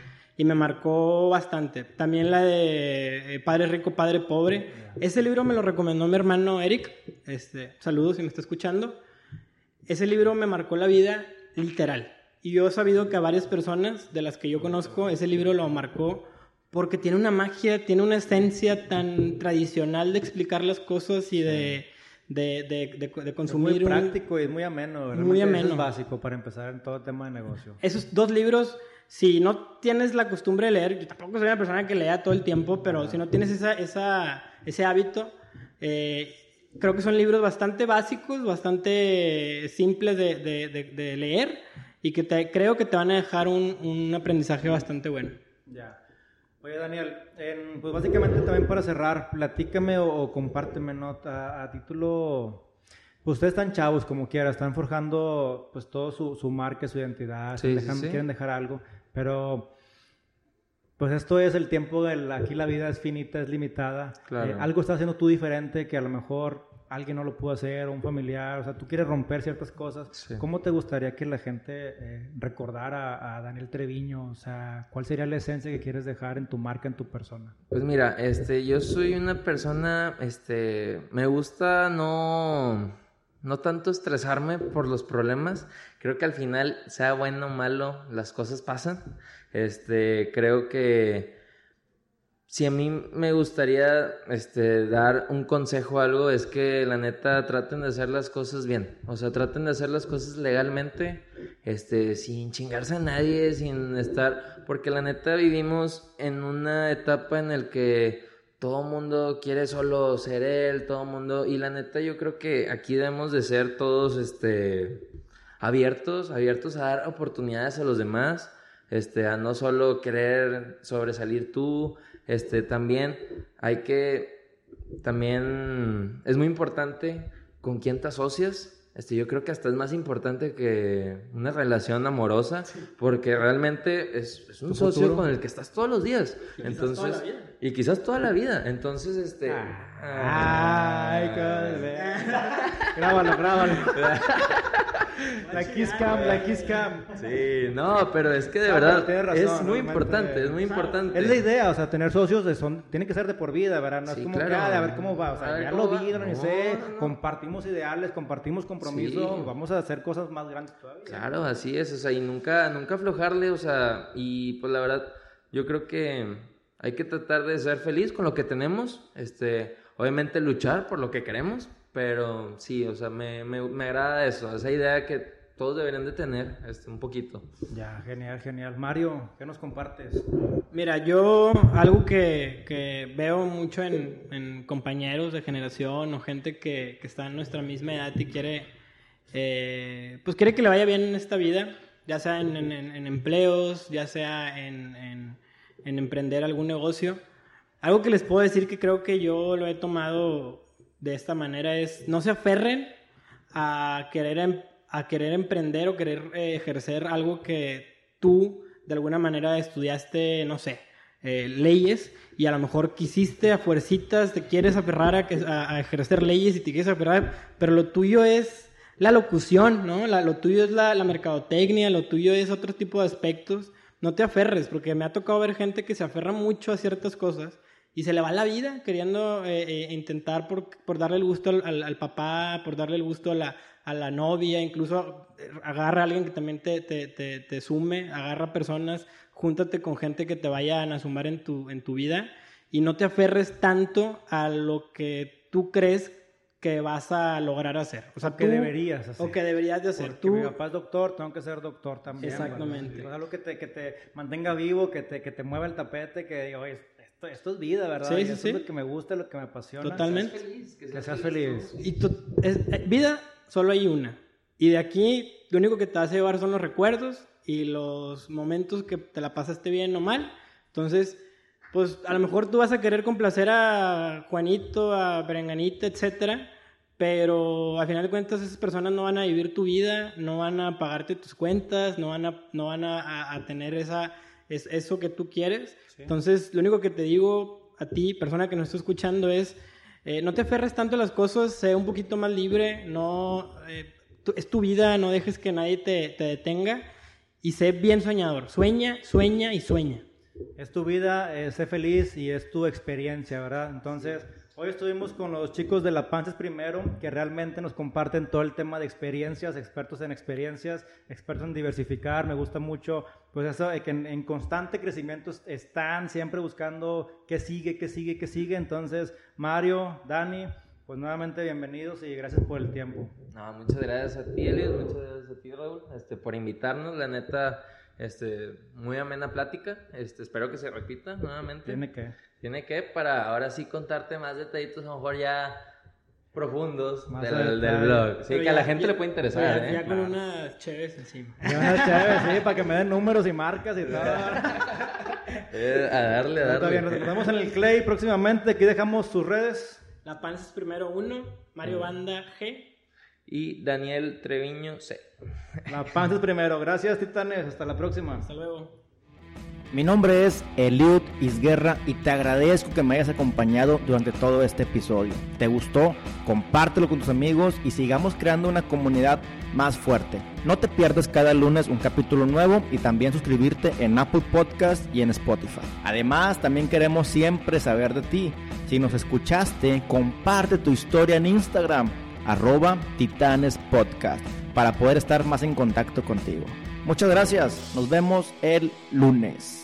y me marcó bastante. También la de eh, Padre Rico, Padre Pobre. Ese libro me lo recomendó mi hermano Eric. Este, saludos si me está escuchando. Ese libro me marcó la vida literal. Y yo he sabido que a varias personas de las que yo conozco, ese libro lo marcó porque tiene una magia, tiene una esencia tan tradicional de explicar las cosas y de, de, de, de, consumir. Es muy práctico y muy ameno. Muy ameno. es básico para empezar en todo tema de negocio. Esos dos libros, si no tienes la costumbre de leer, yo tampoco soy una persona que lea todo el tiempo, pero si no tienes esa, esa, ese hábito, eh, creo que son libros bastante básicos, bastante simples de, leer y que te, creo que te van a dejar un, un aprendizaje bastante bueno. Ya. Oye, Daniel, pues básicamente también para cerrar, platícame o, compárteme, nota A, título... Pues ustedes están chavos, como quiera, están forjando pues todo su, su marca, su identidad, quieren dejar algo, pero pues esto es el tiempo del, aquí la vida es finita, es limitada. Claro. Eh, algo estás haciendo tú diferente que a lo mejor alguien no lo pudo hacer, un familiar, o sea, tú quieres romper ciertas cosas. ¿Cómo te gustaría que la gente eh, recordara a, Daniel Treviño? O sea, ¿cuál sería la esencia que quieres dejar en tu marca, en tu persona? Pues mira, este, yo soy una persona, este, me gusta no, no tanto estresarme por los problemas. Creo que al final, sea bueno o malo, las cosas pasan. Este, creo que si a mí me gustaría este, dar un consejo o algo, es que la neta traten de hacer las cosas bien. O sea, traten de hacer las cosas legalmente, este, sin chingarse a nadie, sin estar. Porque la neta vivimos en una etapa en la que todo mundo quiere solo ser él, todo mundo. Y la neta, yo creo que aquí debemos de ser todos este, abiertos, abiertos a dar oportunidades a los demás, este, a no solo querer sobresalir tú este, también hay que, también es muy importante con quién te asocias. Este, yo creo que hasta es más importante que una relación amorosa, porque realmente es, es un socio con el que estás todos los días. Y Entonces, quizás toda la vida. Y quizás toda la vida. Entonces, este. Ah, ay, ah, grábalo, grábalo. La Kiss Cam, la Kiss Cam. Sí, no, pero es que de verdad es muy importante, es muy importante. Es la idea, o sea, tener socios de son, tiene que ser de por vida, ¿verdad? No es como que, ah, a ver cómo va, o sea, ya lo vi, no, sé, compartimos ideales, compartimos compromiso, vamos a hacer cosas más grandes todavía. Claro, así es, o sea, y nunca, nunca aflojarle, o sea, y pues la verdad, yo creo que hay que tratar de ser feliz con lo que tenemos, este, obviamente luchar por lo que queremos, pero sí, o sea, me, me, me agrada eso, esa idea que todos deberían de tener este, un poquito. Ya, genial, genial. Mario, ¿qué nos compartes? Mira, yo algo que, que veo mucho en, en, compañeros de generación o gente que, que, está en nuestra misma edad y quiere, eh, pues quiere que le vaya bien en esta vida, ya sea en, en, en empleos, ya sea en, emprender algún negocio. Algo que les puedo decir que creo que yo lo he tomado de esta manera es no se aferren a querer, em, a querer emprender o querer eh, ejercer algo que tú de alguna manera estudiaste, no sé, eh, leyes y a lo mejor quisiste a fuercitas, te quieres aferrar a, a, ejercer leyes y te quieres aferrar, pero lo tuyo es la locución, ¿no? lo tuyo es la, la mercadotecnia, lo tuyo es otro tipo de aspectos. No te aferres, porque me ha tocado ver gente que se aferra mucho a ciertas cosas y se le va la vida queriendo eh, eh, intentar por, por, darle el gusto al, al, papá, por darle el gusto a la, a la novia, incluso agarra a alguien que también te, te, te, te sume, agarra personas, júntate con gente que te vayan a sumar en tu, en tu vida y no te aferres tanto a lo que tú crees que vas a lograr hacer. O sea, que deberías hacer. O que deberías de hacer. Porque tú, mi papá es doctor, tengo que ser doctor también. Exactamente. O sea, algo que te, que te mantenga vivo, que te, que te mueva el tapete, que digo, esto, esto es vida, ¿verdad? Sí, sí, esto sí. es lo que me gusta, lo que me apasiona. Totalmente. Que seas feliz. Que Que seas, seas feliz. feliz. Y tú, es, eh, vida solo hay una. Y de aquí lo único que te a llevar son los recuerdos y los momentos que te la pasaste bien o mal. Entonces, pues a lo mejor tú vas a querer complacer a Juanito, a Berenganita, etcétera, pero al final de cuentas esas personas no van a vivir tu vida, no van a pagarte tus cuentas, no van a, no van a, a- a tener esa, es, eso que tú quieres. Entonces, lo único que te digo a ti, persona que nos está escuchando, es eh, no te aferres tanto a las cosas, sé un poquito más libre, no, eh, tu- es tu vida, no dejes que nadie te, te detenga y sé bien soñador. Sueña, sueña y sueña. Es tu vida, eh, sé feliz y es tu experiencia, ¿verdad? Entonces, hoy estuvimos con los chicos de La Panza es Primero, que realmente nos comparten todo el tema de experiencias, expertos en experiencias, expertos en diversificar. Me gusta mucho, pues eso, que en, constante crecimiento est- están siempre buscando qué sigue, qué sigue, qué sigue. Entonces, Mario, Dani, pues nuevamente bienvenidos y gracias por el tiempo. No, muchas gracias a ti, Elios, muchas gracias a ti, Raúl, este, por invitarnos. La neta, este, muy amena plática. Este, espero que se repita nuevamente. Tiene que. Tiene que, para ahora sí contarte más detallitos, a lo mejor ya profundos Más del, a del blog. Sí, Pero que a ya- la gente ya- le puede interesar, ya, ¿eh? ya con unas chéves encima. Ya una chévere, sí, para que me den números y marcas y todo. Eh, a darle, a Está bien, nos darle. vemos en el Clay próximamente. Aquí dejamos sus redes. La panza es primero uno, Mario Banda G. Y Daniel Treviño C. La panza es primero. Gracias, titanes. Hasta la próxima. Hasta luego. Mi nombre es Eliud Isguerra y te agradezco que me hayas acompañado durante todo este episodio. ¿Te gustó? Compártelo con tus amigos y sigamos creando una comunidad más fuerte. No te pierdas cada lunes un capítulo nuevo y también suscribirte en Apple Podcast y en Spotify. Además, también queremos siempre saber de ti. Si nos escuchaste, comparte tu historia en Instagram, arroba Titanes Podcast, para poder estar más en contacto contigo. Muchas gracias. Nos vemos el lunes.